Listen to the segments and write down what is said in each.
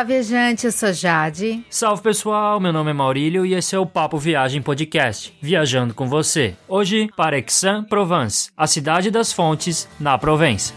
Olá, viajante, eu sou Jade. Salve pessoal, meu nome é Maurílio e esse é o Papo Viagem Podcast, viajando com você. Hoje para Aix-en-Provence, a cidade das fontes na Provença.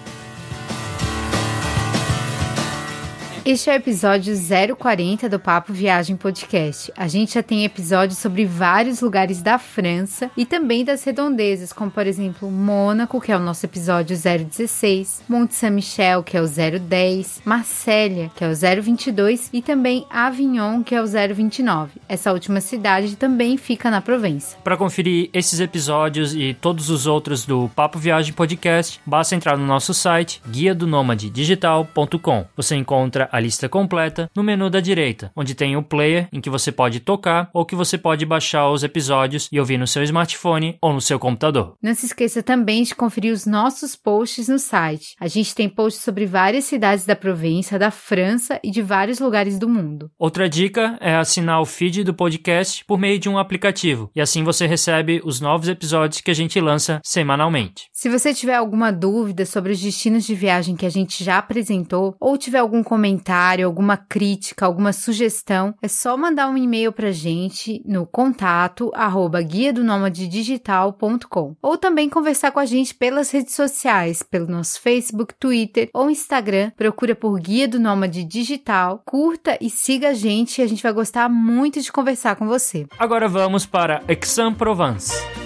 Este é o episódio 040 do Papo Viagem Podcast. A gente já tem episódios sobre vários lugares da França e também das redondezas, como por exemplo Mônaco, que é o nosso episódio 016, Monte Saint-Michel, que é o 010, Marsella, que é o 022 e também Avignon, que é o 029. Essa última cidade também fica na Provença. Para conferir esses episódios e todos os outros do Papo Viagem Podcast, basta entrar no nosso site guia do digital.com. Você encontra a lista completa no menu da direita, onde tem o player em que você pode tocar ou que você pode baixar os episódios e ouvir no seu smartphone ou no seu computador. Não se esqueça também de conferir os nossos posts no site. A gente tem posts sobre várias cidades da Provença, da França e de vários lugares do mundo. Outra dica é assinar o feed do podcast por meio de um aplicativo, e assim você recebe os novos episódios que a gente lança semanalmente. Se você tiver alguma dúvida sobre os destinos de viagem que a gente já apresentou ou tiver algum comentário comentário, alguma crítica, alguma sugestão, é só mandar um e-mail pra gente no contato arroba guia do digital.com ou também conversar com a gente pelas redes sociais, pelo nosso Facebook, Twitter ou Instagram. Procura por Guia do Nômade Digital, curta e siga a gente, a gente vai gostar muito de conversar com você. Agora vamos para Aix-en-Provence.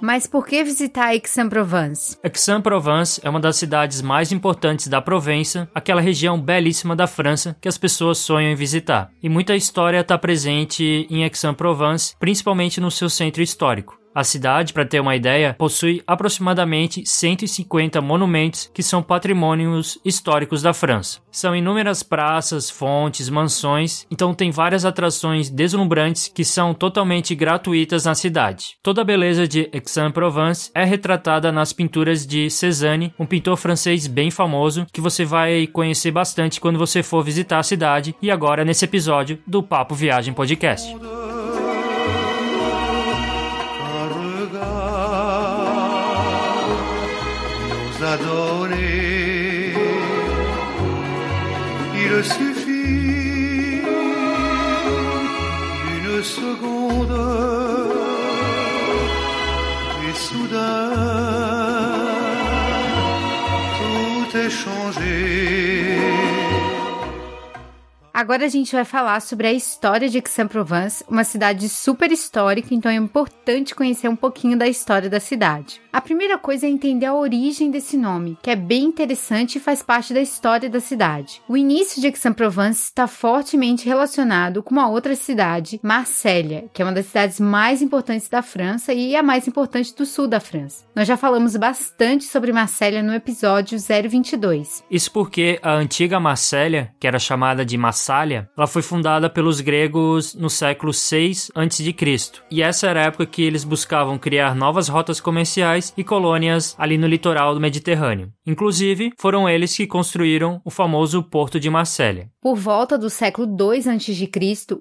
Mas por que visitar Aix-en-Provence? Aix-en-Provence é uma das cidades mais importantes da Provença, aquela região belíssima da França que as pessoas sonham em visitar. E muita história está presente em Aix-en-Provence, principalmente no seu centro histórico. A cidade, para ter uma ideia, possui aproximadamente 150 monumentos que são patrimônios históricos da França. São inúmeras praças, fontes, mansões, então tem várias atrações deslumbrantes que são totalmente gratuitas na cidade. Toda a beleza de Aix-en-Provence é retratada nas pinturas de Cézanne, um pintor francês bem famoso que você vai conhecer bastante quando você for visitar a cidade e agora nesse episódio do Papo Viagem Podcast. Suffit d'une seconde et soudain tout est changé. Agora a gente vai falar sobre a história de Aix-en-Provence, uma cidade super histórica, então é importante conhecer um pouquinho da história da cidade. A primeira coisa é entender a origem desse nome, que é bem interessante e faz parte da história da cidade. O início de Aix-en-Provence está fortemente relacionado com uma outra cidade, Marsella, que é uma das cidades mais importantes da França e a mais importante do sul da França. Nós já falamos bastante sobre Marsella no episódio 022. Isso porque a antiga Marsella, que era chamada de Marsella, Massália, ela foi fundada pelos gregos no século 6 a.C. E essa era a época que eles buscavam criar novas rotas comerciais e colônias ali no litoral do Mediterrâneo. Inclusive, foram eles que construíram o famoso Porto de Marsella. Por volta do século 2 a.C.,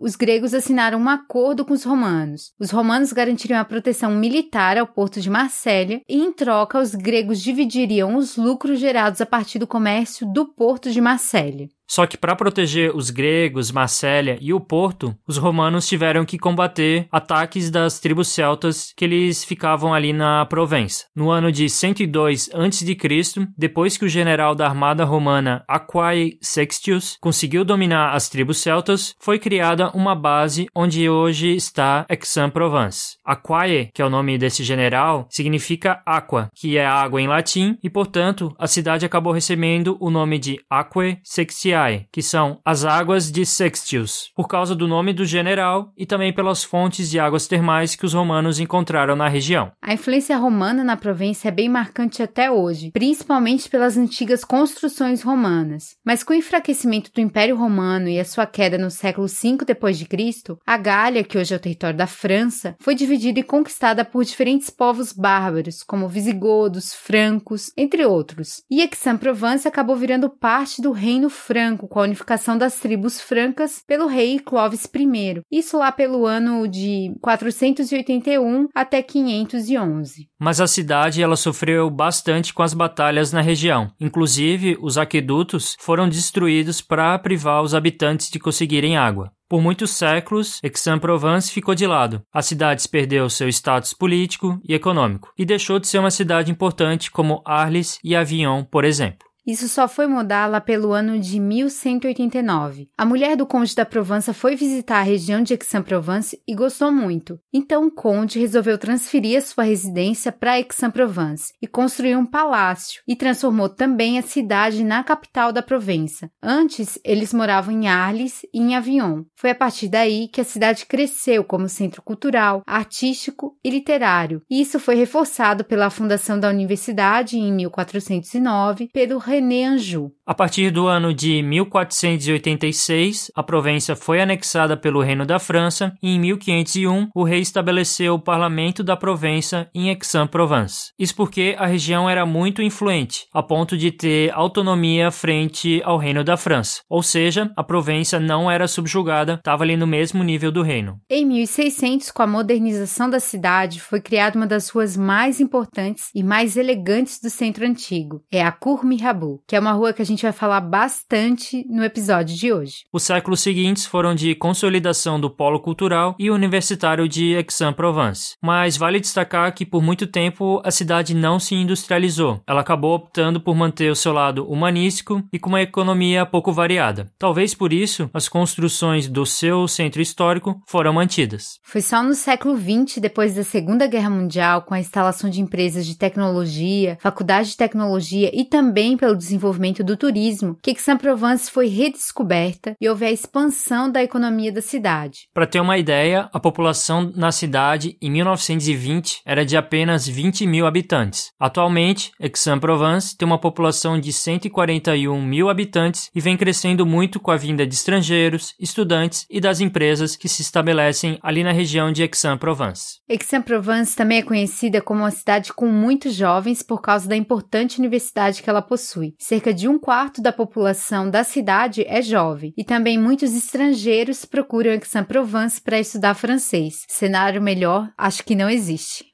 os gregos assinaram um acordo com os romanos. Os romanos garantiriam a proteção militar ao Porto de Marsella e, em troca, os gregos dividiriam os lucros gerados a partir do comércio do Porto de Marsella. Só que para proteger os gregos, Marsella e o porto, os romanos tiveram que combater ataques das tribos celtas que eles ficavam ali na Provença. No ano de 102 a.C., depois que o general da armada romana Aquae Sextius conseguiu dominar as tribos celtas, foi criada uma base onde hoje está Aix-en-Provence. Aquae, que é o nome desse general, significa aqua, que é água em latim, e portanto a cidade acabou recebendo o nome de Aquae Sextiae Que são as águas de Sextius, por causa do nome do general e também pelas fontes de águas termais que os romanos encontraram na região. A influência romana na província é bem marcante até hoje, principalmente pelas antigas construções romanas. Mas com o enfraquecimento do Império Romano e a sua queda no século V d.C., a Gália, que hoje é o território da França, foi dividida e conquistada por diferentes povos bárbaros, como visigodos, francos, entre outros. E Aix-en-Provence acabou virando parte do Reino Franco, com a unificação das tribos francas pelo rei Clovis I. Isso lá pelo ano de 481 até 511. Mas a cidade ela sofreu bastante com as batalhas na região. Inclusive, os aquedutos foram destruídos para privar os habitantes de conseguirem água. Por muitos séculos, Aix-en-Provence ficou de lado. A cidade perdeu seu status político e econômico e deixou de ser uma cidade importante como Arles e Avignon, por exemplo. Isso só foi mudar lá pelo ano de 1189. A mulher do conde da Provença foi visitar a região de Aix-en-Provence e gostou muito. Então o conde resolveu transferir a sua residência para Aix-en-Provence e construiu um palácio e transformou também a cidade na capital da Provença. Antes, eles moravam em Arles e em Avignon. Foi a partir daí que a cidade cresceu como centro cultural, artístico e literário. E isso foi reforçado pela fundação da universidade em 1409 pelo René Anjou. A partir do ano de 1486, a Provença foi anexada pelo Reino da França e em 1501 o rei estabeleceu o Parlamento da Provença em Aix-en-Provence. Isso porque a região era muito influente, a ponto de ter autonomia frente ao Reino da França. Ou seja, a Provença não era subjugada, estava ali no mesmo nível do reino. Em 1600, com a modernização da cidade, foi criada uma das ruas mais importantes e mais elegantes do centro antigo. É a Cour Mirabeau que é uma rua que a gente vai falar bastante no episódio de hoje. Os séculos seguintes foram de consolidação do polo cultural e universitário de Aix-en-Provence. Mas vale destacar que por muito tempo a cidade não se industrializou. Ela acabou optando por manter o seu lado humanístico e com uma economia pouco variada. Talvez por isso as construções do seu centro histórico foram mantidas. Foi só no século XX, depois da Segunda Guerra Mundial, com a instalação de empresas de tecnologia, faculdade de tecnologia e também pelo desenvolvimento do turismo, que Aix-en-Provence foi redescoberta e houve a expansão da economia da cidade. Para ter uma ideia, a população na cidade em 1920 era de apenas 20 mil habitantes. Atualmente, Aix-en-Provence tem uma população de 141 mil habitantes e vem crescendo muito com a vinda de estrangeiros, estudantes e das empresas que se estabelecem ali na região de Aix-en-Provence. Aix-en-Provence também é conhecida como uma cidade com muitos jovens por causa da importante universidade que ela possui. Cerca de um quarto da população da cidade é jovem e também muitos estrangeiros procuram Aix-en-Provence para estudar francês. Cenário melhor, acho que não existe.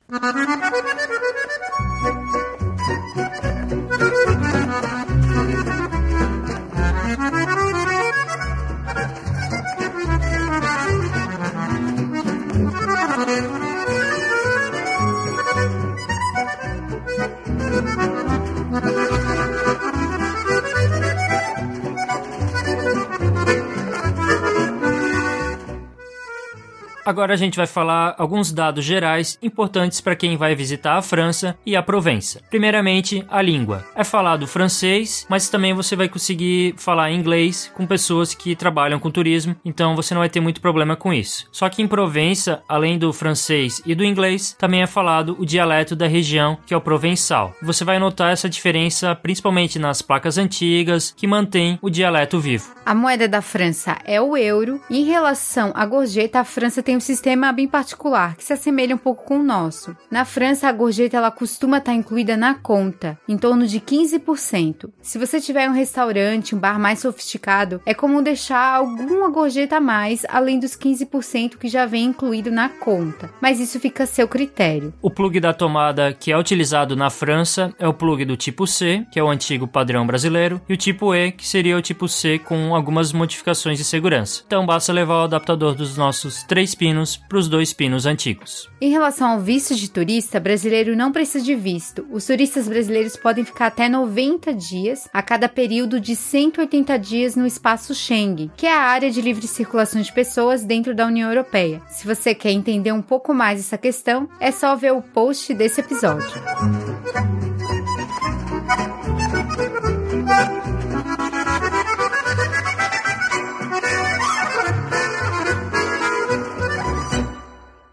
Agora a gente vai falar alguns dados gerais importantes para quem vai visitar a França e a Provença. Primeiramente, a língua. É falado francês, mas também você vai conseguir falar inglês com pessoas que trabalham com turismo, então você não vai ter muito problema com isso. Só que em Provença, além do francês e do inglês, também é falado o dialeto da região, que é o provençal. Você vai notar essa diferença principalmente nas placas antigas, que mantém o dialeto vivo. A moeda da França é o euro, em relação à gorjeta, a França tem um sistema bem particular, que se assemelha um pouco com o nosso. Na França, a gorjeta ela costuma estar incluída na conta, em torno de 15%. Se você tiver um restaurante, um bar mais sofisticado, é comum deixar alguma gorjeta a mais, além dos 15% que já vem incluído na conta. Mas isso fica a seu critério. O plug da tomada que é utilizado na França é o plug do tipo C, que é o antigo padrão brasileiro, e o tipo E, que seria o tipo C com algumas modificações de segurança. Então basta levar o adaptador dos nossos três pinos pinos para os dois pinos antigos. Em relação ao visto de turista, brasileiro não precisa de visto. Os turistas brasileiros podem ficar até 90 dias a cada período de 180 dias no espaço Schengen, que é a área de livre circulação de pessoas dentro da União Europeia. Se você quer entender um pouco mais essa questão, é só ver o post desse episódio.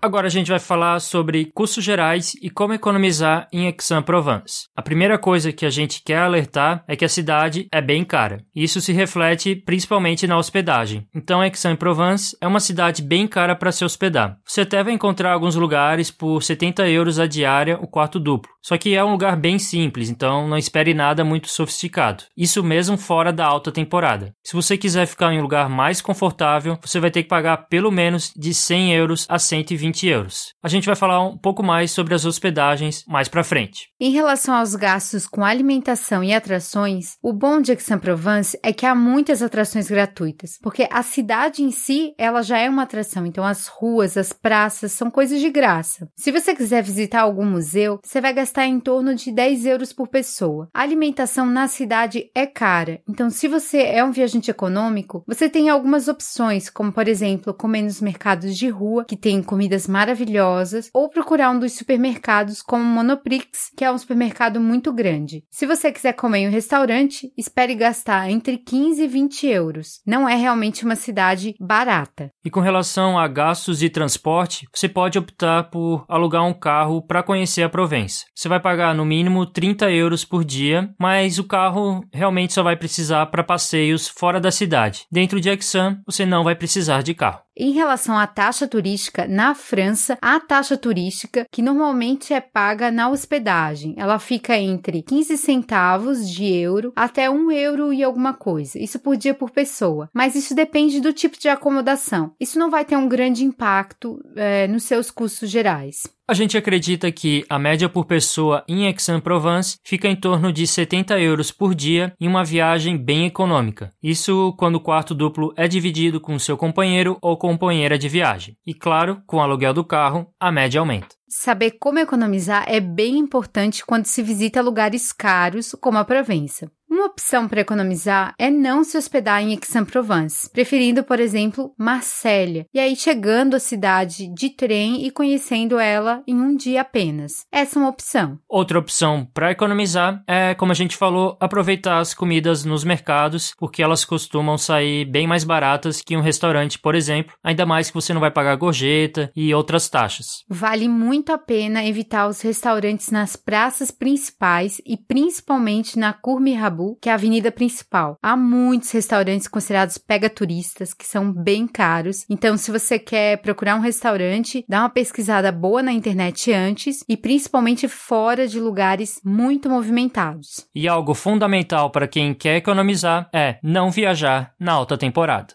Agora a gente vai falar sobre custos gerais e como economizar em Aix-en-Provence. A primeira coisa que a gente quer alertar é que a cidade é bem cara. Isso se reflete principalmente na hospedagem. Então Aix-en-Provence é uma cidade bem cara para se hospedar. Você até vai encontrar alguns lugares por 70 euros a diária o quarto duplo. Só que é um lugar bem simples, então não espere nada muito sofisticado. Isso mesmo fora da alta temporada. Se você quiser ficar em um lugar mais confortável, você vai ter que pagar pelo menos de 100 euros a 120 euros. A gente vai falar um pouco mais sobre as hospedagens mais para frente. Em relação aos gastos com alimentação e atrações, o bom de Aix-en-Provence é que há muitas atrações gratuitas, porque a cidade em si, ela já é uma atração, então as ruas, as praças são coisas de graça. Se você quiser visitar algum museu, você vai gastar em torno de 10 euros por pessoa. A alimentação na cidade é cara, então se você é um viajante econômico, você tem algumas opções, como por exemplo, comer nos mercados de rua, que tem comidas maravilhosas, ou procurar um dos supermercados como Monoprix, que é um supermercado muito grande. Se você quiser comer em um restaurante, espere gastar entre 15 e 20 euros. Não é realmente uma cidade barata. E com relação a gastos de transporte, você pode optar por alugar um carro para conhecer a Provença. Você vai pagar no mínimo 30 euros por dia, mas o carro realmente só vai precisar para passeios fora da cidade. Dentro de Exam, você não vai precisar de carro. Em relação à taxa turística, na França, a taxa turística, que normalmente é paga na hospedagem, ela fica entre 15 centavos de euro até 1 euro e alguma coisa. Isso por dia por pessoa. Mas isso depende do tipo de acomodação. Isso não vai ter um grande impacto é, nos seus custos gerais. A gente acredita que a média por pessoa em Aix-en-Provence fica em torno de 70 euros por dia em uma viagem bem econômica. Isso quando o quarto duplo é dividido com seu companheiro ou companheira de viagem. E claro, com o aluguel do carro, a média aumenta. Saber como economizar é bem importante quando se visita lugares caros como a Provença. Uma opção para economizar é não se hospedar em Aix-en-Provence, preferindo, por exemplo, Marsella, e aí chegando à cidade de trem e conhecendo ela em um dia apenas. Essa é uma opção. Outra opção para economizar é, como a gente falou, aproveitar as comidas nos mercados, porque elas costumam sair bem mais baratas que um restaurante, por exemplo, ainda mais que você não vai pagar gorjeta e outras taxas. Vale muito a pena evitar os restaurantes nas praças principais e principalmente na Cour que é a avenida principal. Há muitos restaurantes considerados pega-turistas que são bem caros. Então, se você quer procurar um restaurante, dá uma pesquisada boa na internet antes e principalmente fora de lugares muito movimentados. E algo fundamental para quem quer economizar é não viajar na alta temporada.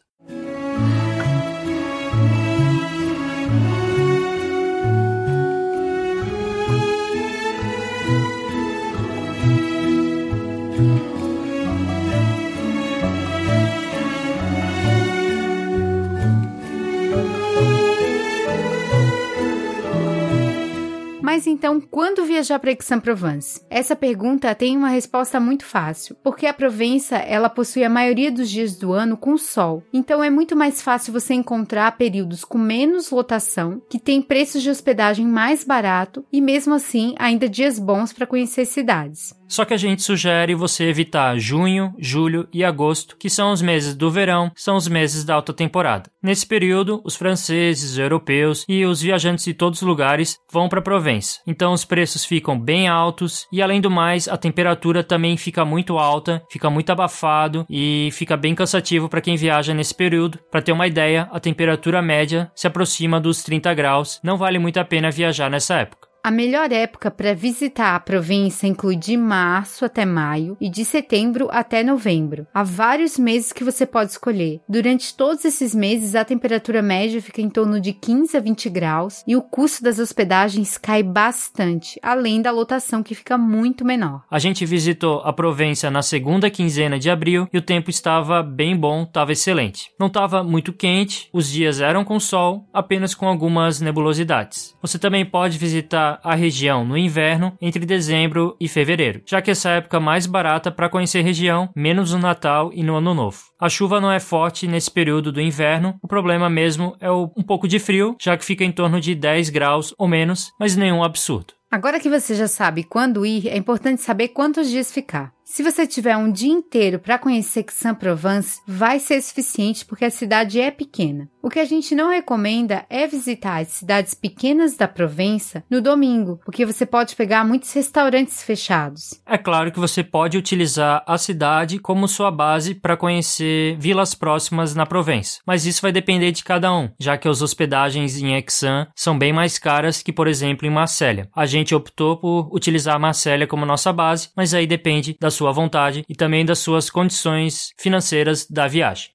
Quando viajar para Aix-en-Provence? Essa pergunta tem uma resposta muito fácil, porque a Provença ela possui a maioria dos dias do ano com sol. Então é muito mais fácil você encontrar períodos com menos lotação, que tem preços de hospedagem mais barato e mesmo assim ainda dias bons para conhecer cidades. Só que a gente sugere você evitar junho, julho e agosto, que são os meses do verão, são os meses da alta temporada. Nesse período, os franceses, os europeus e os viajantes de todos os lugares vão para Provença. Então os preços ficam bem altos e além do mais, a temperatura também fica muito alta, fica muito abafado e fica bem cansativo para quem viaja nesse período. Para ter uma ideia, a temperatura média se aproxima dos 30 graus. Não vale muito a pena viajar nessa época. A melhor época para visitar a província inclui de março até maio e de setembro até novembro. Há vários meses que você pode escolher. Durante todos esses meses, a temperatura média fica em torno de 15 a 20 graus e o custo das hospedagens cai bastante, além da lotação que fica muito menor. A gente visitou a Provença na segunda quinzena de abril e o tempo estava bem bom, estava excelente. Não estava muito quente, os dias eram com sol, apenas com algumas nebulosidades. Você também pode visitar a região no inverno entre dezembro e fevereiro, já que essa é a época mais barata para conhecer a região, menos no Natal e no Ano Novo. A chuva não é forte nesse período do inverno, o problema mesmo é um pouco de frio, já que fica em torno de 10 graus ou menos, mas nenhum absurdo. Agora que você já sabe quando ir, é importante saber quantos dias ficar. Se você tiver um dia inteiro para conhecer Aix-en-Provence, vai ser suficiente porque a cidade é pequena. O que a gente não recomenda é visitar as cidades pequenas da Provença no domingo, porque você pode pegar muitos restaurantes fechados. É claro que você pode utilizar a cidade como sua base para conhecer vilas próximas na Provença, mas isso vai depender de cada um, já que as hospedagens em Exan são bem mais caras que, por exemplo, em Marselha. A gente optou por utilizar Marselha como nossa base, mas aí depende da sua vontade e também das suas condições financeiras da viagem.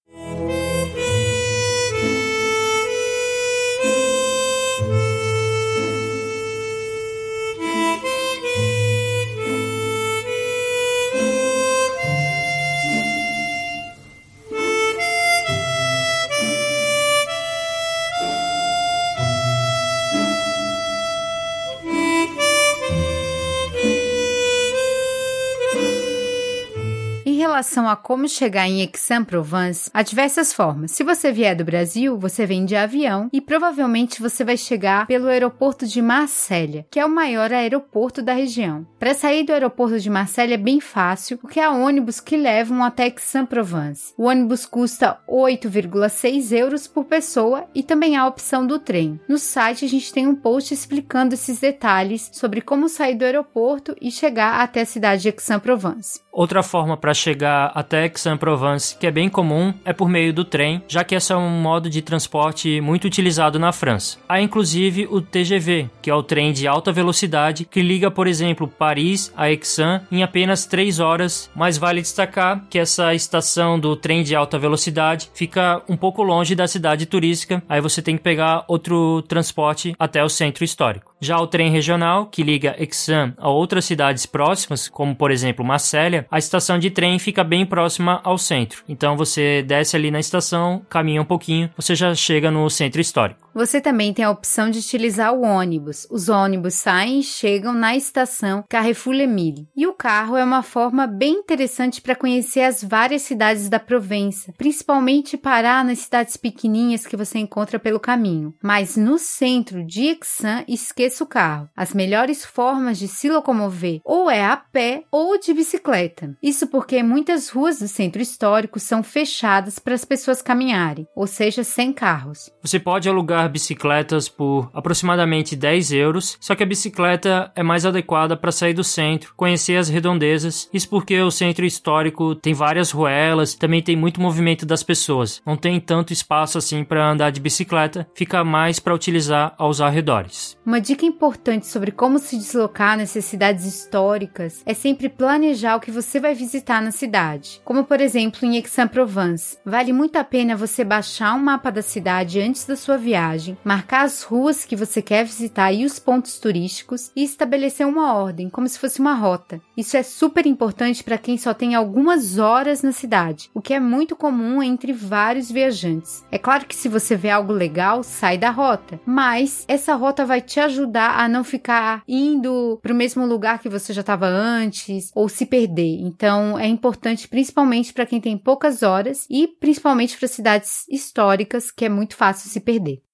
Relação a como chegar em Aix-en-Provence, há diversas formas. Se você vier do Brasil, você vem de avião e provavelmente você vai chegar pelo aeroporto de Marselha, que é o maior aeroporto da região. Para sair do aeroporto de Marselha é bem fácil, porque há ônibus que levam até Aix-en-Provence. O ônibus custa 8,6 euros por pessoa e também há a opção do trem. No site a gente tem um post explicando esses detalhes sobre como sair do aeroporto e chegar até a cidade de Aix-en-Provence. Outra forma para chegar até Aix-en-Provence, que é bem comum, é por meio do trem, já que esse é um modo de transporte muito utilizado na França. Há inclusive o TGV, que é o trem de alta velocidade que liga, por exemplo, Paris a Aix-en em apenas 3 horas, mas vale destacar que essa estação do trem de alta velocidade fica um pouco longe da cidade turística, aí você tem que pegar outro transporte até o centro histórico. Já o trem regional, que liga Exam a outras cidades próximas, como por exemplo Marselha, a estação de trem fica bem próxima ao centro. Então você desce ali na estação, caminha um pouquinho, você já chega no centro histórico. Você também tem a opção de utilizar o ônibus. Os ônibus saem e chegam na estação Carrefour-Lemille. E o carro é uma forma bem interessante para conhecer as várias cidades da Provença, principalmente parar nas cidades pequenininhas que você encontra pelo caminho. Mas no centro de Exam, esqueça o carro. As melhores formas de se locomover ou é a pé ou de bicicleta. Isso porque muitas ruas do centro histórico são fechadas para as pessoas caminharem, ou seja, sem carros. Você pode alugar bicicletas por aproximadamente 10 euros, só que a bicicleta é mais adequada para sair do centro, conhecer as redondezas. Isso porque o centro histórico tem várias ruelas, também tem muito movimento das pessoas. Não tem tanto espaço assim para andar de bicicleta, fica mais para utilizar aos arredores. Uma dica importante sobre como se deslocar nessas cidades históricas é sempre planejar o que você vai visitar na cidade. Como por exemplo em Aix-en-Provence, vale muito a pena você baixar um mapa da cidade antes da sua viagem, marcar as ruas que você quer visitar e os pontos turísticos e estabelecer uma ordem, como se fosse uma rota. Isso é super importante para quem só tem algumas horas na cidade, o que é muito comum entre vários viajantes. É claro que se você vê algo legal, sai da rota, mas essa rota vai te ajudar a não ficar indo para o mesmo lugar que você já estava antes ou se perder. Então é importante principalmente para quem tem poucas horas e principalmente para cidades históricas que é muito fácil se perder.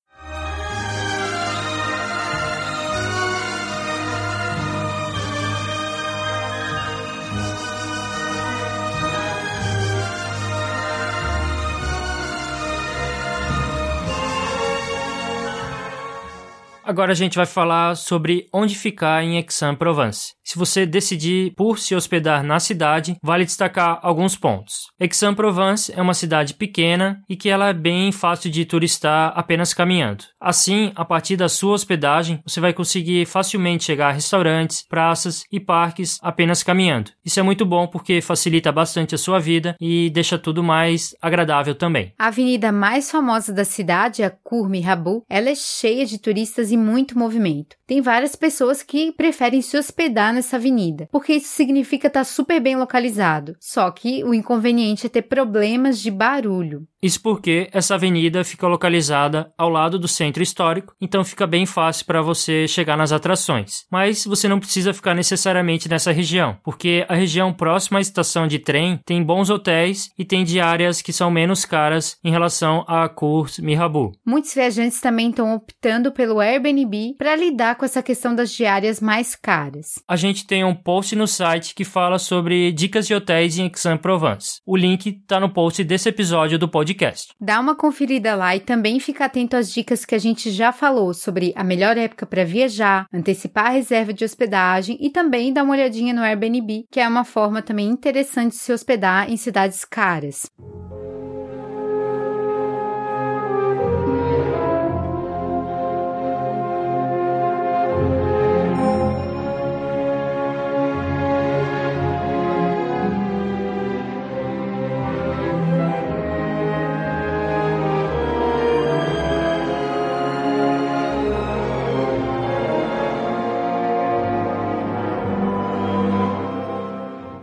Agora a gente vai falar sobre onde ficar em Aix-en-Provence. Se você decidir por se hospedar na cidade, vale destacar alguns pontos. Aix-en-Provence é uma cidade pequena e que ela é bem fácil de turistar apenas caminhando. Assim, a partir da sua hospedagem, você vai conseguir facilmente chegar a restaurantes, praças e parques apenas caminhando. Isso é muito bom porque facilita bastante a sua vida e deixa tudo mais agradável também. A avenida mais famosa da cidade, a Cour Mirabeau, ela é cheia de turistas e muito movimento. Tem várias pessoas que preferem se hospedar nessa avenida, porque isso significa estar super bem localizado. Só que o inconveniente é ter problemas de barulho. Isso porque essa avenida fica localizada ao lado do centro histórico, então fica bem fácil para você chegar nas atrações. Mas você não precisa ficar necessariamente nessa região, porque a região próxima à estação de trem tem bons hotéis e tem diárias que são menos caras em relação a Cours Mirabeau. Muitos viajantes também estão optando pelo Airbnb para lidar com essa questão das diárias mais caras. A gente tem um post no site que fala sobre dicas de hotéis em Aix-en-Provence. O link está no post desse episódio do podcast podcast. Dá uma conferida lá e também fica atento às dicas que a gente já falou sobre a melhor época para viajar, antecipar a reserva de hospedagem e também dá uma olhadinha no Airbnb, que é uma forma também interessante de se hospedar em cidades caras.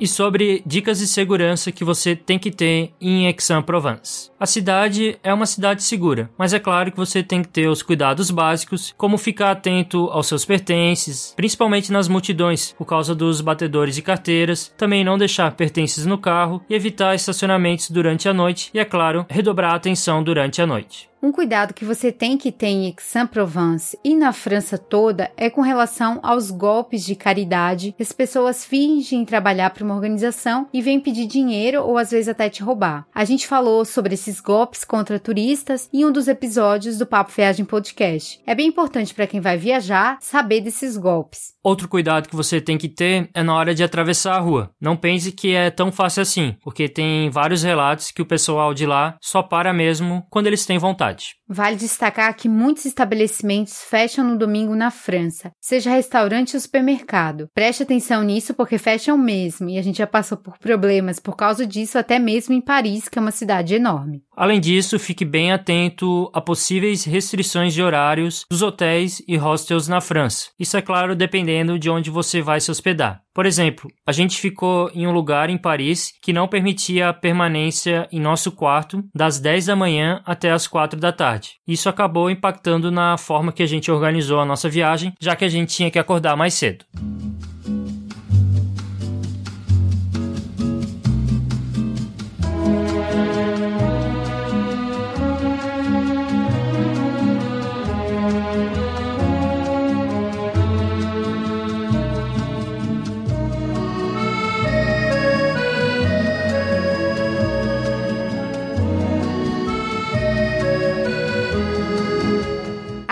Sobre dicas de segurança que você tem que ter em Aix-en-Provence. A cidade é uma cidade segura, mas é claro que você tem que ter os cuidados básicos, como ficar atento aos seus pertences, principalmente nas multidões, por causa dos batedores de carteiras, também não deixar pertences no carro e evitar estacionamentos durante a noite e, é claro, redobrar a atenção durante a noite. Um cuidado que você tem que ter em Aix-en-Provence e na França toda é com relação aos golpes de caridade. As pessoas fingem trabalhar para uma organização e vêm pedir dinheiro ou às vezes até te roubar. A gente falou sobre esses golpes contra turistas em um dos episódios do Papo Viagem Podcast. É bem importante para quem vai viajar saber desses golpes. Outro cuidado que você tem que ter é na hora de atravessar a rua. Não pense que é tão fácil assim, porque tem vários relatos que o pessoal de lá só para mesmo quando eles têm vontade. Vale destacar que muitos estabelecimentos fecham no domingo na França, seja restaurante ou supermercado. Preste atenção nisso porque fecham mesmo e a gente já passou por problemas por causa disso até mesmo em Paris, que é uma cidade enorme. Além disso, fique bem atento a possíveis restrições de horários dos hotéis e hostels na França. Isso é claro dependendo de onde você vai se hospedar. Por exemplo, a gente ficou em um lugar em Paris que não permitia a permanência em nosso quarto das 10 da manhã até as 4 da tarde. Isso acabou impactando na forma que a gente organizou a nossa viagem, já que a gente tinha que acordar mais cedo.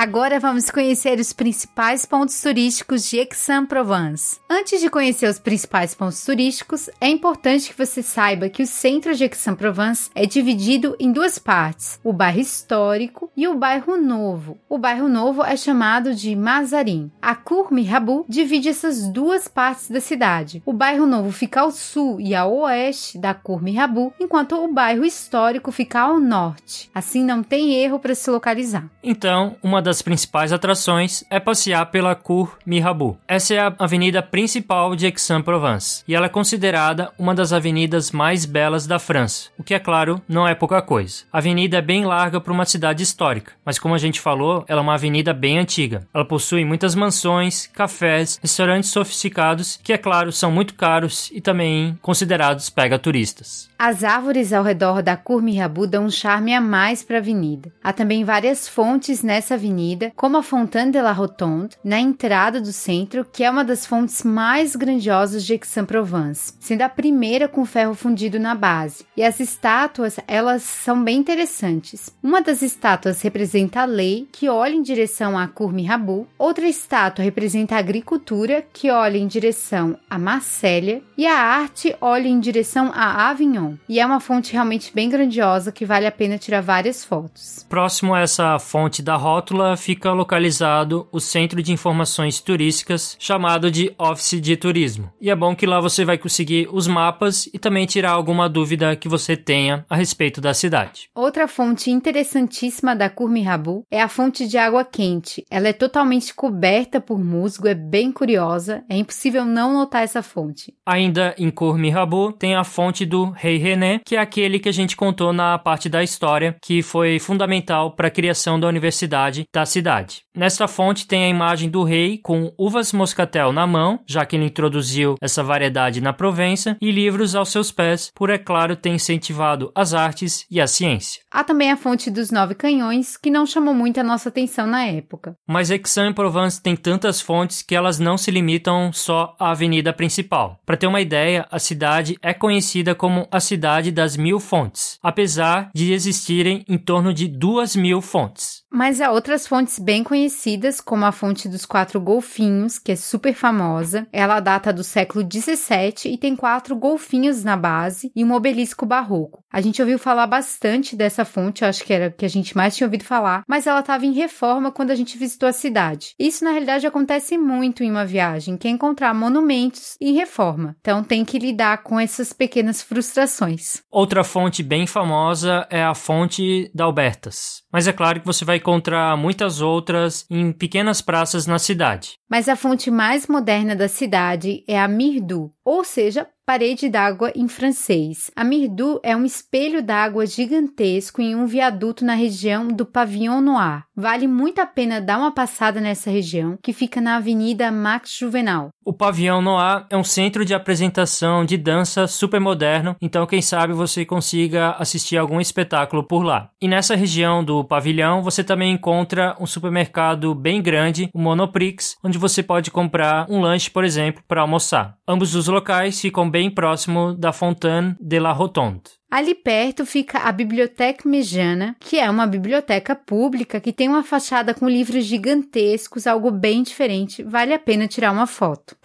Agora vamos conhecer os principais pontos turísticos de Aix-en-Provence. Antes de conhecer os principais pontos turísticos, é importante que você saiba que o centro de Aix-en-Provence é dividido em duas partes: o bairro histórico e o bairro novo. O bairro novo é chamado de Mazarin. A Cour Mirabeau divide essas duas partes da cidade. O bairro novo fica ao sul e ao oeste da Cour Mirabeau, enquanto o bairro histórico fica ao norte. Assim não tem erro para se localizar. Então, uma das principais atrações é passear pela Cour Mirabeau. Essa é a avenida principal de Aix-en-Provence e ela é considerada uma das avenidas mais belas da França, o que é claro não é pouca coisa. A avenida é bem larga para uma cidade histórica, mas como a gente falou, ela é uma avenida bem antiga. Ela possui muitas mansões, cafés, restaurantes sofisticados que é claro são muito caros e também considerados pega turistas. As árvores ao redor da Cour Mirabeau dão um charme a mais para a avenida. Há também várias fontes nessa avenida, como a Fontaine de la Rotonde, na entrada do centro, que é uma das fontes mais grandiosas de Aix-en-Provence, sendo a primeira com ferro fundido na base. E as estátuas, elas são bem interessantes. Uma das estátuas representa a lei, que olha em direção à Cour Mirabeau. Outra estátua representa a agricultura, que olha em direção a Marselha. E a arte olha em direção a Avignon e é uma fonte realmente bem grandiosa que vale a pena tirar várias fotos. Próximo a essa fonte da rótula fica localizado o Centro de Informações Turísticas, chamado de Office de Turismo. E é bom que lá você vai conseguir os mapas e também tirar alguma dúvida que você tenha a respeito da cidade. Outra fonte interessantíssima da Courmirabeau é a fonte de água quente. Ela é totalmente coberta por musgo, é bem curiosa, é impossível não notar essa fonte. Ainda em Courmirabeau tem a fonte do Rei René, que é aquele que a gente contou na parte da história, que foi fundamental para a criação da universidade da cidade. Nesta fonte tem a imagem do rei com uvas moscatel na mão, já que ele introduziu essa variedade na Provença, e livros aos seus pés, por é claro ter incentivado as artes e a ciência. Há também a fonte dos nove canhões, que não chamou muito a nossa atenção na época. Mas Aix-en-Provence tem tantas fontes que elas não se limitam só à avenida principal. Para ter uma ideia, a cidade é conhecida como a cidade das mil fontes, apesar de existirem em torno de duas mil fontes. Mas há outras fontes bem conhecidas, como a fonte dos quatro golfinhos, que é super famosa. Ela data do século 17 e tem quatro golfinhos na base e um obelisco barroco. A gente ouviu falar bastante dessa fonte, acho que era que a gente mais tinha ouvido falar, mas ela estava em reforma quando a gente visitou a cidade. Isso na realidade acontece muito em uma viagem, que é encontrar monumentos em reforma. Então tem que lidar com essas pequenas frustrações. Outra fonte bem famosa é a fonte da Albertas. Mas é claro que você vai encontrar muitas outras em pequenas praças na cidade. Mas a fonte mais moderna da cidade é a Mirdu, ou seja, parede d'água em francês. A Mirdu é um espelho d'água gigantesco em um viaduto na região do Pavillon Noir. Vale muito a pena dar uma passada nessa região, que fica na Avenida Max Juvenal. O Pavillon Noir é um centro de apresentação de dança super moderno, então quem sabe você consiga assistir algum espetáculo por lá. E nessa região do pavilhão você também encontra um supermercado bem grande, o Monoprix, onde você pode comprar um lanche, por exemplo, para almoçar. Ambos os locais ficam bem próximo da Fontaine de la Rotonde. Ali perto fica a Biblioteca Mejana, que é uma biblioteca pública que tem uma fachada com livros gigantescos, algo bem diferente. Vale a pena tirar uma foto.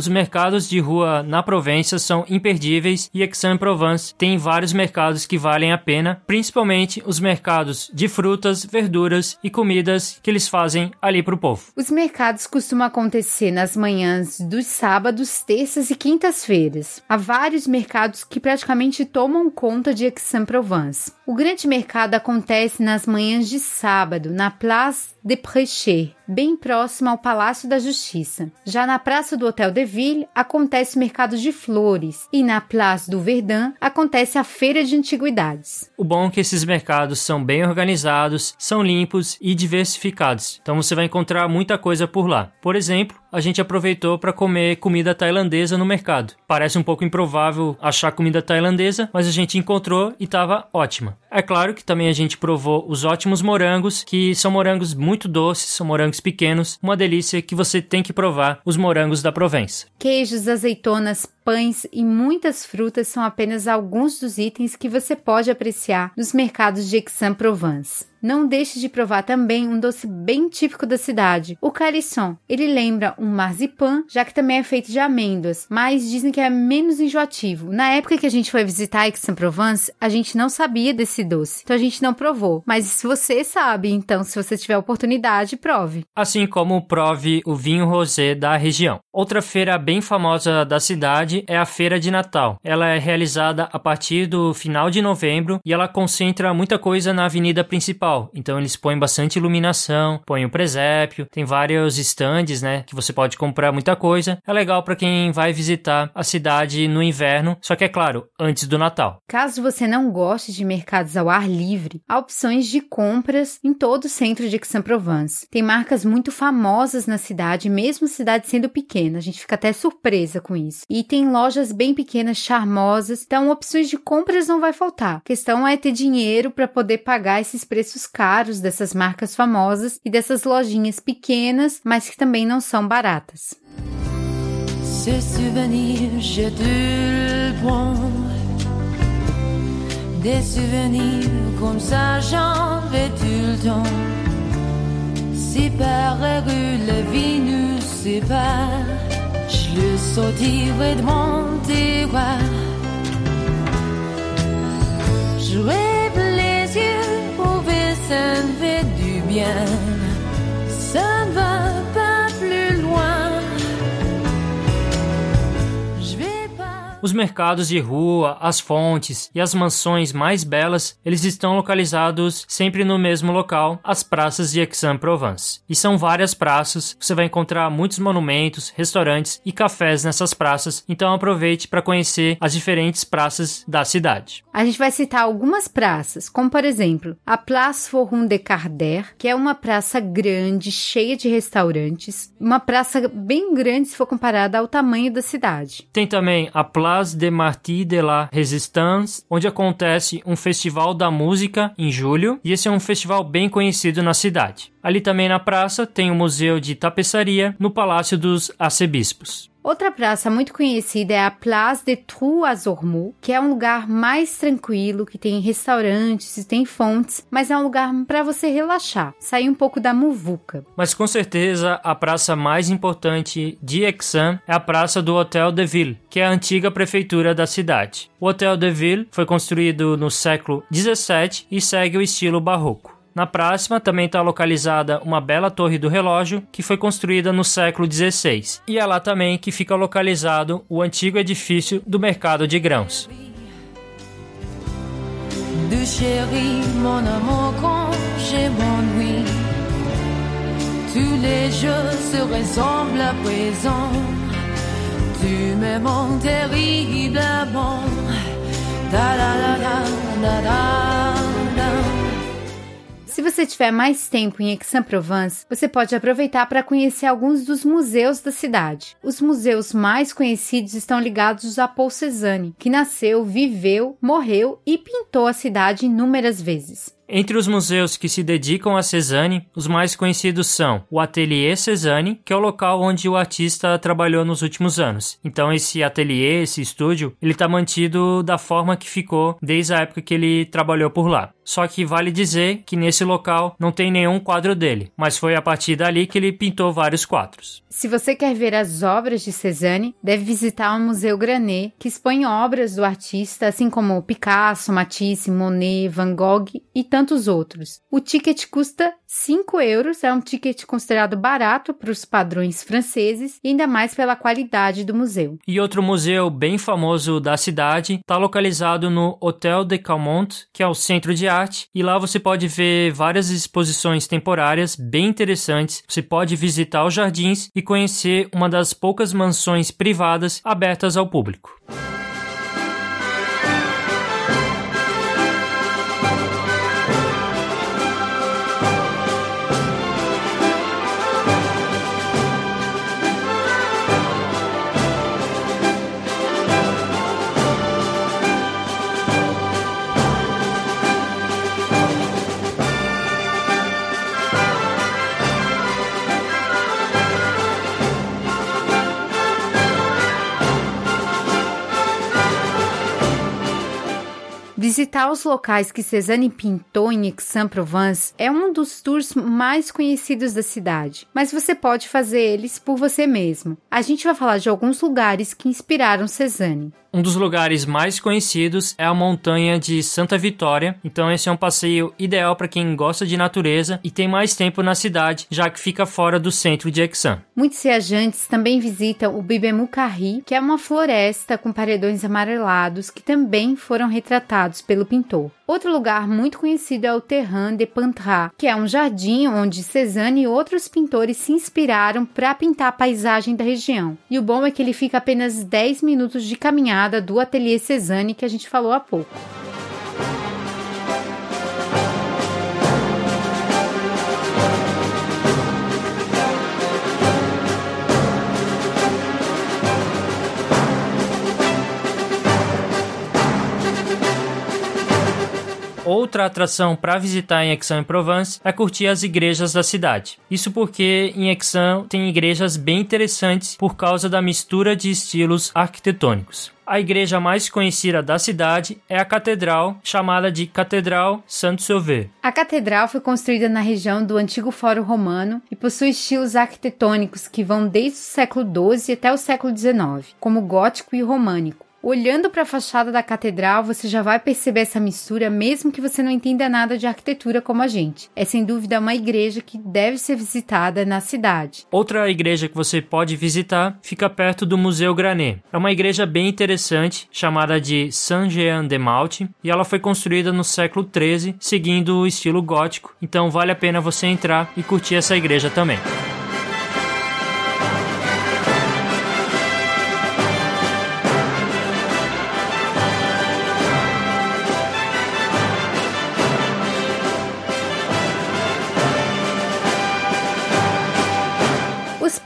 Os mercados de rua na Provença são imperdíveis e Aix-en-Provence tem vários mercados que valem a pena, principalmente os mercados de frutas, verduras e comidas que eles fazem ali para o povo. Os mercados costumam acontecer nas manhãs dos sábados, terças e quintas-feiras. Há vários mercados que praticamente tomam conta de Aix-en-Provence. O grande mercado acontece nas manhãs de sábado, na Place de Préchet, bem próximo ao Palácio da Justiça. Já na Praça do Hotel de Ville acontece o mercado de flores e na Place do Verdun acontece a feira de antiguidades. O bom é que esses mercados são bem organizados, são limpos e diversificados. Então você vai encontrar muita coisa por lá. Por exemplo, a gente aproveitou para comer comida tailandesa no mercado. Parece um pouco improvável achar comida tailandesa, mas a gente encontrou e estava ótima. É claro que também a gente provou os ótimos morangos, que são morangos muito doces, são morangos pequenos, uma delícia que você tem que provar os morangos da Provença. Queijos, azeitonas, pães e muitas frutas são apenas alguns dos itens que você pode apreciar nos mercados de Aix-en-Provence. Não deixe de provar também um doce bem típico da cidade, o carisson. Ele lembra um marzipan, já que também é feito de amêndoas, mas dizem que é menos enjoativo. Na época que a gente foi visitar Aix-en-Provence, a gente não sabia desse doce, então a gente não provou. Mas se você sabe, então se você tiver oportunidade, prove. Assim como prove o vinho rosé da região. Outra feira bem famosa da cidade é a Feira de Natal. Ela é realizada a partir do final de novembro e ela concentra muita coisa na avenida principal então eles põem bastante iluminação, põem o presépio, tem vários stands, né, que você pode comprar muita coisa. É legal para quem vai visitar a cidade no inverno, só que é claro, antes do Natal. Caso você não goste de mercados ao ar livre, há opções de compras em todo o centro de Aix-en-Provence. Tem marcas muito famosas na cidade, mesmo a cidade sendo pequena. A gente fica até surpresa com isso. E tem lojas bem pequenas, charmosas, então opções de compras não vai faltar. A questão é ter dinheiro para poder pagar esses preços caros dessas marcas famosas e dessas lojinhas pequenas, mas que também não são baratas. Ce souvenir, le. Des souvenirs comme ça, j'en vais le temps. Si par rue la vie nous sépare, sorti de mon tiroir. J'ouvre les yeux pour s'en fait du bien. Ça va. Os mercados de rua, as fontes e as mansões mais belas, eles estão localizados sempre no mesmo local, as praças de Aix-en-Provence. E são várias praças, você vai encontrar muitos monumentos, restaurantes e cafés nessas praças, então aproveite para conhecer as diferentes praças da cidade. A gente vai citar algumas praças, como por exemplo, a Place Forum de Carder, que é uma praça grande, cheia de restaurantes, uma praça bem grande se for comparada ao tamanho da cidade. Tem também a Place de Marty de la Résistance, onde acontece um festival da música em julho, e esse é um festival bem conhecido na cidade. Ali também na praça tem o Museu de Tapeçaria no Palácio dos Arcebispos. Outra praça muito conhecida é a Place de Trois-Ormeaux, que é um lugar mais tranquilo, que tem restaurantes e tem fontes, mas é um lugar para você relaxar, sair um pouco da muvuca. Mas com certeza a praça mais importante de Aix-en é a praça do Hotel de Ville, que é a antiga prefeitura da cidade. O Hotel de Ville foi construído no século 17 e segue o estilo barroco. Na próxima também está localizada uma bela torre do relógio que foi construída no século XVI. E é lá também que fica localizado o antigo edifício do mercado de grãos. Tu terriblement. Da. Se você tiver mais tempo em Aix-en-Provence, você pode aproveitar para conhecer alguns dos museus da cidade. Os museus mais conhecidos estão ligados a Paul Cézanne, que nasceu, viveu, morreu e pintou a cidade inúmeras vezes. Entre os museus que se dedicam a Cezanne, os mais conhecidos são o Atelier Cezanne, que é o local onde o artista trabalhou nos últimos anos. Então esse ateliê, esse estúdio, ele está mantido da forma que ficou desde a época que ele trabalhou por lá. Só que vale dizer que nesse local não tem nenhum quadro dele, mas foi a partir dali que ele pintou vários quadros. Se você quer ver as obras de Cezanne, deve visitar o Museu Granet, que expõe obras do artista, assim como Picasso, Matisse, Monet, Van Gogh e tantos outros. O ticket custa 5 euros, é um ticket considerado barato para os padrões franceses e ainda mais pela qualidade do museu. E outro museu bem famoso da cidade está localizado no Hotel de Calmont, que é o centro de arte, e lá você pode ver várias exposições temporárias bem interessantes. Você pode visitar os jardins e conhecer uma das poucas mansões privadas abertas ao público. Visitar os locais que Cezanne pintou em Aix-en-Provence é um dos tours mais conhecidos da cidade, mas você pode fazer eles por você mesmo. A gente vai falar de alguns lugares que inspiraram Cezanne. Um dos lugares mais conhecidos é a montanha de Santa Vitória, então esse é um passeio ideal para quem gosta de natureza e tem mais tempo na cidade, já que fica fora do centro de Aix-en. Muitos viajantes também visitam o Bibemu Carri, que é uma floresta com paredões amarelados que também foram retratados pelo pintor. Outro lugar muito conhecido é o Terrain de Pantras, que é um jardim onde Cézanne e outros pintores se inspiraram para pintar a paisagem da região. E o bom é que ele fica apenas 10 minutos de caminhada do Ateliê Cézanne que a gente falou há pouco. Outra atração para visitar em Aix-en-Provence é curtir as igrejas da cidade. Isso porque em Aix-en tem igrejas bem interessantes por causa da mistura de estilos arquitetônicos. A igreja mais conhecida da cidade é a catedral, chamada de Catedral Saint-Sauvé. A catedral foi construída na região do antigo Fórum Romano e possui estilos arquitetônicos que vão desde o século XII até o século XIX, como gótico e românico. Olhando para a fachada da catedral, você já vai perceber essa mistura, mesmo que você não entenda nada de arquitetura como a gente. É sem dúvida uma igreja que deve ser visitada na cidade. Outra igreja que você pode visitar fica perto do Museu Granet. É uma igreja bem interessante, chamada de Saint-Jean-de-Malte, e ela foi construída no século XIII, seguindo o estilo gótico. Então vale a pena você entrar e curtir essa igreja também.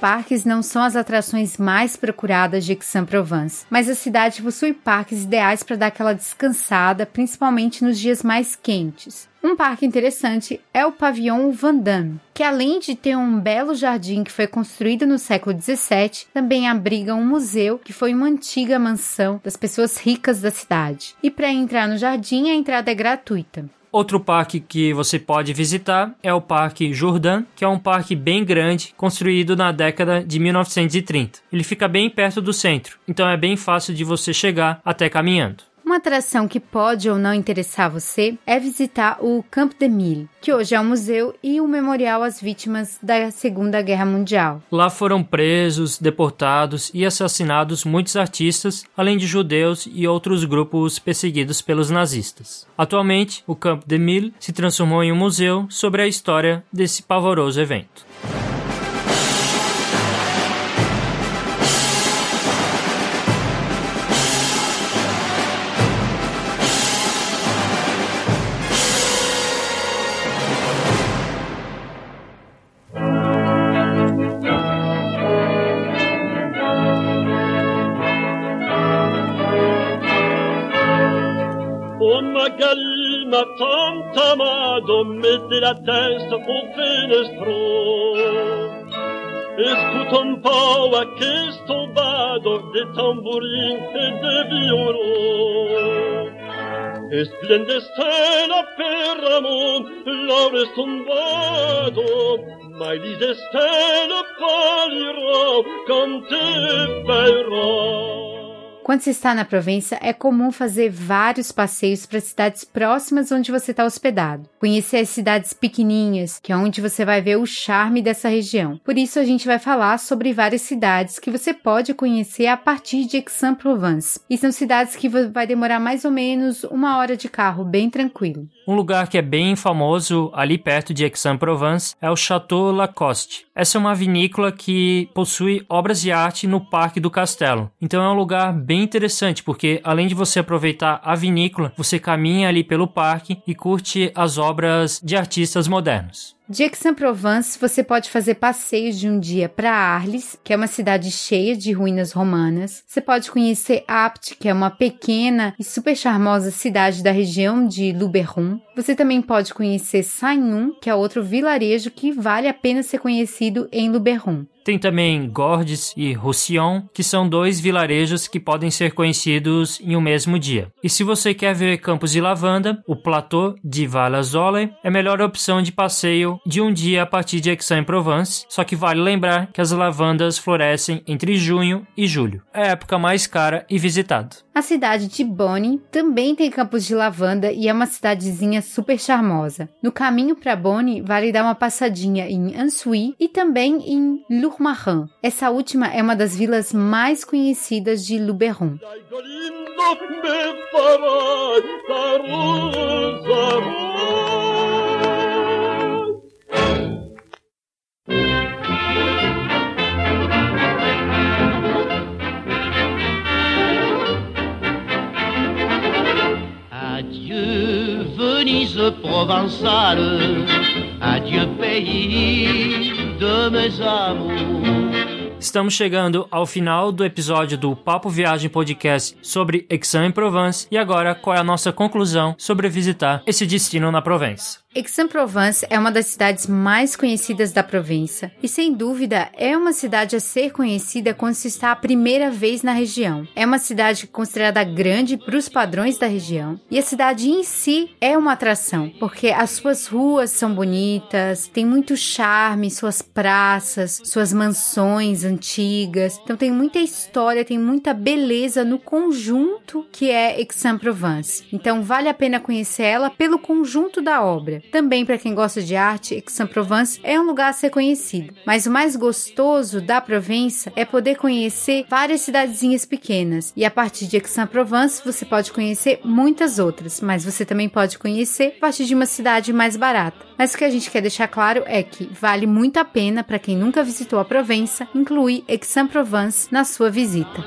Parques não são as atrações mais procuradas de Aix-en-Provence, mas a cidade possui parques ideais para dar aquela descansada, principalmente nos dias mais quentes. Um parque interessante é o Pavillon Vendôme, que além de ter um belo jardim que foi construído no século XVII, também abriga um museu que foi uma antiga mansão das pessoas ricas da cidade. E para entrar no jardim, a entrada é gratuita. Outro parque que você pode visitar é o Parque Jourdan, que é um parque bem grande, construído na década de 1930. Ele fica bem perto do centro, então é bem fácil de você chegar até caminhando. Uma atração que pode ou não interessar você é visitar o Camp de Mille, que hoje é um museu e um memorial às vítimas da Segunda Guerra Mundial. Lá foram presos, deportados e assassinados muitos artistas, além de judeus e outros grupos perseguidos pelos nazistas. Atualmente, o Camp de Mille se transformou em um museu sobre a história desse pavoroso evento. het duister op willen stroom. Écoute un po' a questo vado de tamburin e de violons. E splende stella per amon, l'aure son vado, ma li de stella palirò, quand te verrò. Quando você está na Provença, é comum fazer vários passeios para cidades próximas onde você está hospedado. Conhecer as cidades pequenininhas, que é onde você vai ver o charme dessa região. Por isso, a gente vai falar sobre várias cidades que você pode conhecer a partir de Aix-en-Provence. E são cidades que vai demorar mais ou menos uma hora de carro, bem tranquilo. Um lugar que é bem famoso ali perto de Aix-en-Provence é o Château Lacoste. Essa é uma vinícola que possui obras de arte no Parque do Castelo. Então é um lugar bem interessante, porque além de você aproveitar a vinícola, você caminha ali pelo parque e curte as obras de artistas modernos. De Aix-en-Provence, você pode fazer passeios de um dia para Arles, que é uma cidade cheia de ruínas romanas. Você pode conhecer Apt, que é uma pequena e super charmosa cidade da região de Luberon. Você também pode conhecer Saint-Nun, que é outro vilarejo que vale a pena ser conhecido em Luberon. Tem também Gordes e Roussillon, que são dois vilarejos que podem ser conhecidos em um mesmo dia. E se você quer ver campos de lavanda, o Plateau de Valazole é a melhor opção de passeio de um dia a partir de Aix-en-Provence, só que vale lembrar que as lavandas florescem entre junho e julho, é a época mais cara e visitada. A cidade de Bonny também tem campos de lavanda e é uma cidadezinha super charmosa. No caminho para Bonny, vale dar uma passadinha em Ansui e também em Lourmarin. Essa última é uma das vilas mais conhecidas de Luberon. Provençale, adieu pays de mes amours. Estamos chegando ao final do episódio do Papo Viagem Podcast sobre Aix-en-Provence e agora qual é a nossa conclusão sobre visitar esse destino na Provença. Aix-en-Provence é uma das cidades mais conhecidas da Provença e, sem dúvida, é uma cidade a ser conhecida quando se está a primeira vez na região. É uma cidade considerada grande para os padrões da região e a cidade em si é uma atração, porque as suas ruas são bonitas, tem muito charme, suas praças, suas mansões antigas. Então tem muita história, tem muita beleza no conjunto que é Aix-en-Provence. Então vale a pena conhecer ela pelo conjunto da obra. Também para quem gosta de arte, Aix-en-Provence é um lugar a ser conhecido. Mas o mais gostoso da Provença é poder conhecer várias cidadezinhas pequenas. E a partir de Aix-en-Provence você pode conhecer muitas outras, mas você também pode conhecer a partir de uma cidade mais barata. Mas o que a gente quer deixar claro é que vale muito a pena para quem nunca visitou a Provença incluir Aix-en-Provence na sua visita.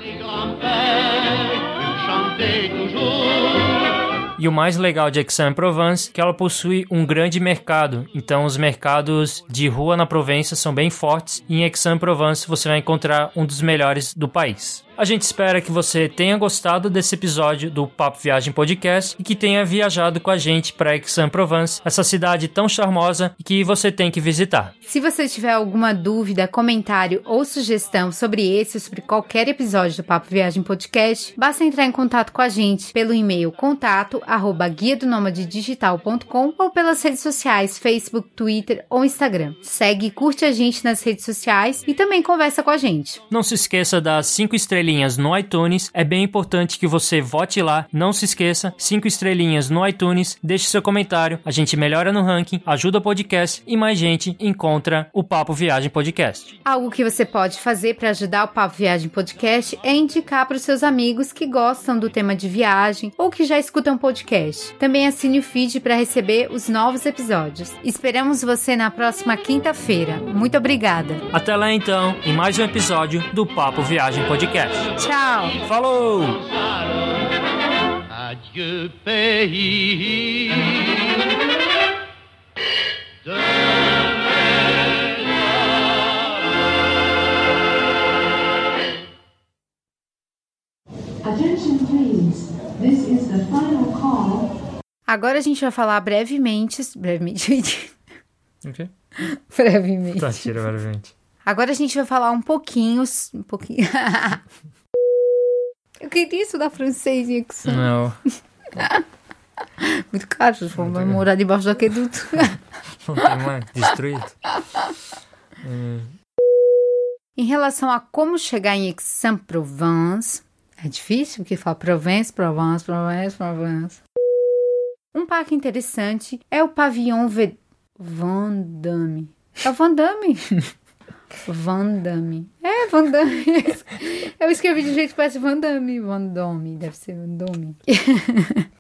E o mais legal de Aix-en-Provence é que ela possui um grande mercado. Então, os mercados de rua na Provença são bem fortes. E em Aix-en-Provence você vai encontrar um dos melhores do país. A gente espera que você tenha gostado desse episódio do Papo Viagem Podcast e que tenha viajado com a gente para Aix-en-Provence, essa cidade tão charmosa que você tem que visitar. Se você tiver alguma dúvida, comentário ou sugestão sobre esse ou sobre qualquer episódio do Papo Viagem Podcast, basta entrar em contato com a gente pelo e-mail contato arroba guia do digital.com ou pelas redes sociais Facebook, Twitter ou Instagram. Segue e curte a gente nas redes sociais e também conversa com a gente. Não se esqueça das 5 estrelas estrelinhas no iTunes. É bem importante que você vote lá. Não se esqueça, cinco estrelinhas no iTunes. Deixe seu comentário. A gente melhora no ranking, ajuda o podcast e mais gente encontra o Papo Viagem Podcast. Algo que você pode fazer para ajudar o Papo Viagem Podcast é indicar para os seus amigos que gostam do tema de viagem ou que já escutam podcast. Também assine o feed para receber os novos episódios. Esperamos você na próxima quinta-feira. Muito obrigada. Até lá então, em mais um episódio do Papo Viagem Podcast. Tchau. Falou. Adieu, pays. Attention please. This is the final call. Agora a gente vai falar brevemente, brevemente. O quê? Brevemente. Tá, tira brevemente. Agora a gente vai falar um pouquinho. Um pouquinho. Eu queria estudar francês Exxon. Não. Muito caro, vai morar debaixo do aqueduto. Não tem mais, destruído. Hum. Em relação a como chegar em Aix-en-Provence, é difícil porque fala Provence, Provence, Provence, Provence. Um parque interessante é o Pavillon v... Vendame. É o Vendame. Van Damme. É, Van Damme. Eu escrevi de jeito que parece Van Damme. Van Damme. Deve ser Van Damme.